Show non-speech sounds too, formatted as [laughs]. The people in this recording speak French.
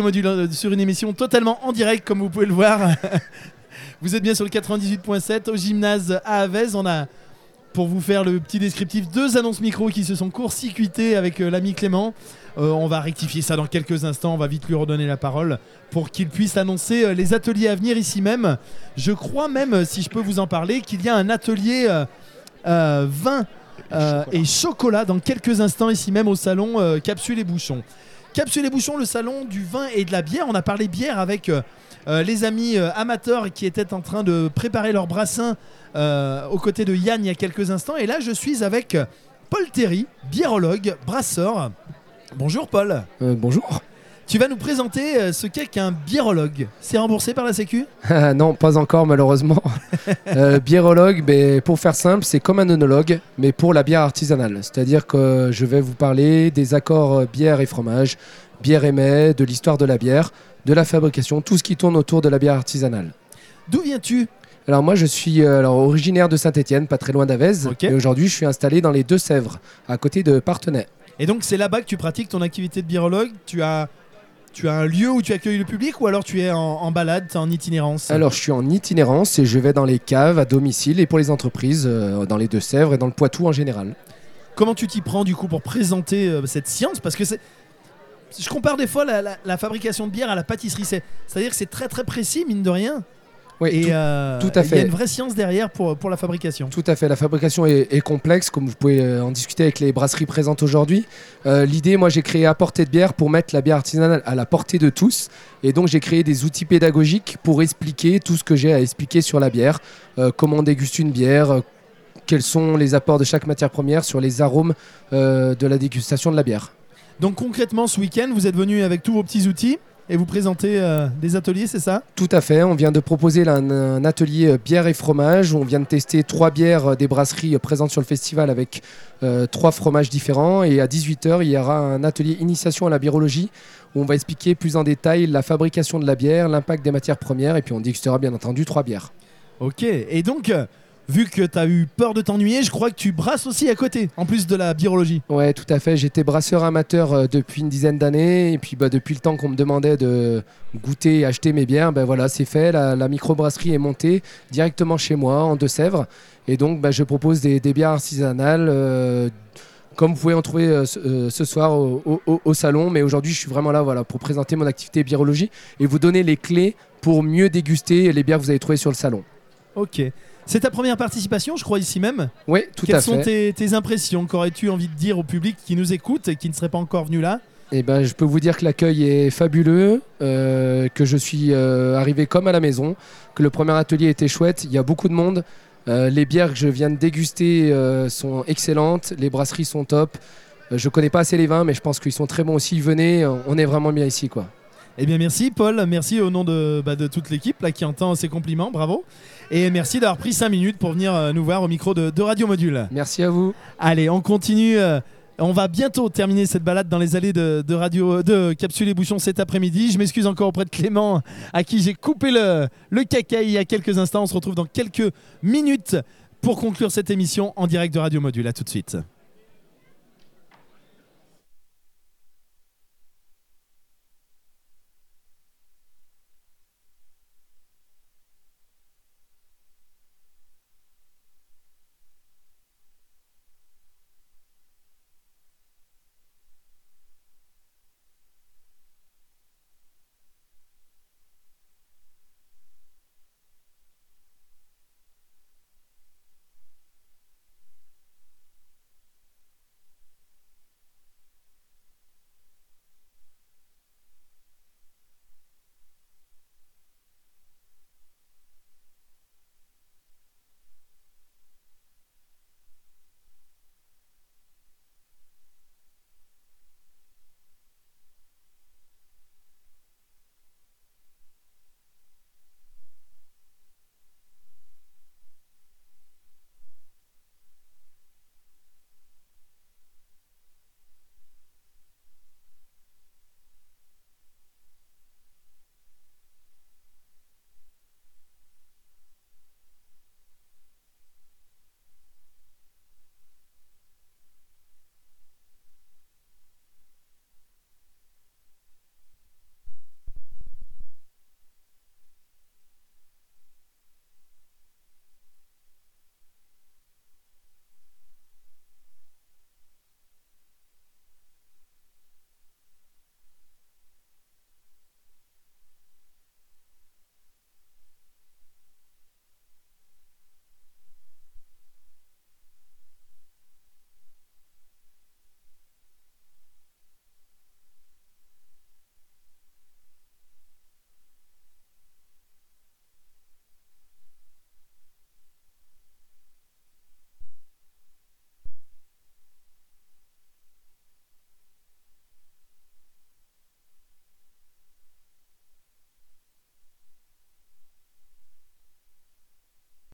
Module euh, sur une émission totalement en direct, comme vous pouvez le voir. [laughs] vous êtes bien sur le 98.7 au gymnase à Avez. On a, pour vous faire le petit descriptif, deux annonces micro qui se sont court-circuitées avec euh, l'ami Clément. Euh, on va rectifier ça dans quelques instants. On va vite lui redonner la parole pour qu'il puisse annoncer les ateliers à venir ici même. Je crois même, si je peux vous en parler, qu'il y a un atelier euh, euh, vin euh, et chocolat dans quelques instants ici même au salon Capsule et Bouchon. Capsule et Bouchon, le salon du vin et de la bière. On a parlé bière avec euh, euh, les amis euh, amateurs qui étaient en train de préparer leur brassin aux côtés de Yann il y a quelques instants. Et là, je suis avec Paul Terry, biérologue, brasseur. Bonjour Paul. Bonjour. Tu vas nous présenter euh, ce qu'est qu'un biérologue. C'est remboursé par la Sécu? [laughs] Non, pas encore malheureusement. [laughs] euh, biérologue, pour faire simple, c'est comme un œnologue, mais pour la bière artisanale. C'est-à-dire que je vais vous parler des accords euh, bière et fromage, bière et mets, de l'histoire de la bière, de la fabrication, tout ce qui tourne autour de la bière artisanale. D'où viens-tu? Alors moi, je suis euh, alors, originaire de Saint-Étienne, pas très loin d'Avez, et aujourd'hui, je suis installé dans les Deux-Sèvres, à côté de Partenay. Et donc c'est là-bas que tu pratiques ton activité de biérologue? Tu as, tu as un lieu où tu accueilles le public ou alors tu es en, en balade, t'es en itinérance? Alors, je suis en itinérance et je vais dans les caves à domicile et pour les entreprises, euh, dans les Deux-Sèvres et dans le Poitou en général. Comment tu t'y prends du coup pour présenter euh, cette science? Parce que c'est. Je compare des fois la, la- la fabrication de bière à la pâtisserie. C'est- C'est-à-dire que c'est très très précis, mine de rien. Oui, Et tout, euh, tout à Il y a une vraie science derrière pour, pour la fabrication. tout à fait. La fabrication est, est complexe, comme vous pouvez euh, en discuter avec les brasseries présentes aujourd'hui. Euh, L'idée, moi, j'ai créé à portée de bière pour mettre la bière artisanale à la portée de tous. Et donc, j'ai créé des outils pédagogiques pour expliquer tout ce que j'ai à expliquer sur la bière. Euh, comment on déguste une bière, quels sont les apports de chaque matière première sur les arômes de la dégustation de la bière. Donc concrètement, ce week-end, vous êtes venu avec tous vos petits outils et vous présentez euh, des ateliers, c'est ça? Tout à fait. On vient de proposer là un, un atelier euh, bière et fromage où on vient de tester trois bières euh, des brasseries présentes sur le festival avec trois fromages différents. Et à 18h, il y aura un atelier initiation à la biérologie où on va expliquer plus en détail la fabrication de la bière, l'impact des matières premières et puis on dégustera bien entendu trois bières. Ok. Et donc, vu que tu as eu peur de t'ennuyer, je crois que tu brasses aussi à côté, en plus de la biérologie. Ouais, tout à fait. J'étais brasseur amateur euh, depuis une dizaine d'années. Et puis, bah, depuis le temps qu'on me demandait de goûter et acheter mes bières, ben voilà, c'est fait. La, la microbrasserie est montée directement chez moi, en Deux-Sèvres. Et donc, bah, je propose des, des bières artisanales. euh, comme vous pouvez en trouver euh, ce, euh, ce soir au, au- salon. Mais aujourd'hui, je suis vraiment là voilà, pour présenter mon activité biérologie et vous donner les clés pour mieux déguster les bières que vous allez trouver sur le salon. Ok. C'est ta première participation, je crois, ici même. Oui, tout Quelles à sont fait. tes, tes impressions Qu'aurais-tu envie de dire au public qui nous écoute et qui ne serait pas encore venu là? Eh ben, je peux vous dire que l'accueil est fabuleux, euh, que je suis euh, arrivé comme à la maison, que le premier atelier était chouette, il y a beaucoup de monde. Euh, les bières que je viens de déguster sont excellentes, les brasseries sont top. Je connais pas assez les vins, mais je pense qu'ils sont très bons aussi. Venez, on est vraiment bien ici, quoi. Eh bien, merci, Paul. Merci au nom de, bah, de toute l'équipe là qui entend ces compliments. Bravo. Et merci d'avoir pris 5 minutes pour venir euh, nous voir au micro de, de Radio Module. Merci à vous. Allez, on continue. euh, on va bientôt terminer cette balade dans les allées de, de radio de Capsule et Bouchon cet après-midi. Je m'excuse encore auprès de Clément, à qui j'ai coupé le, le caca il y a quelques instants. On se retrouve dans quelques minutes pour conclure cette émission en direct de Radio Module. À tout de suite.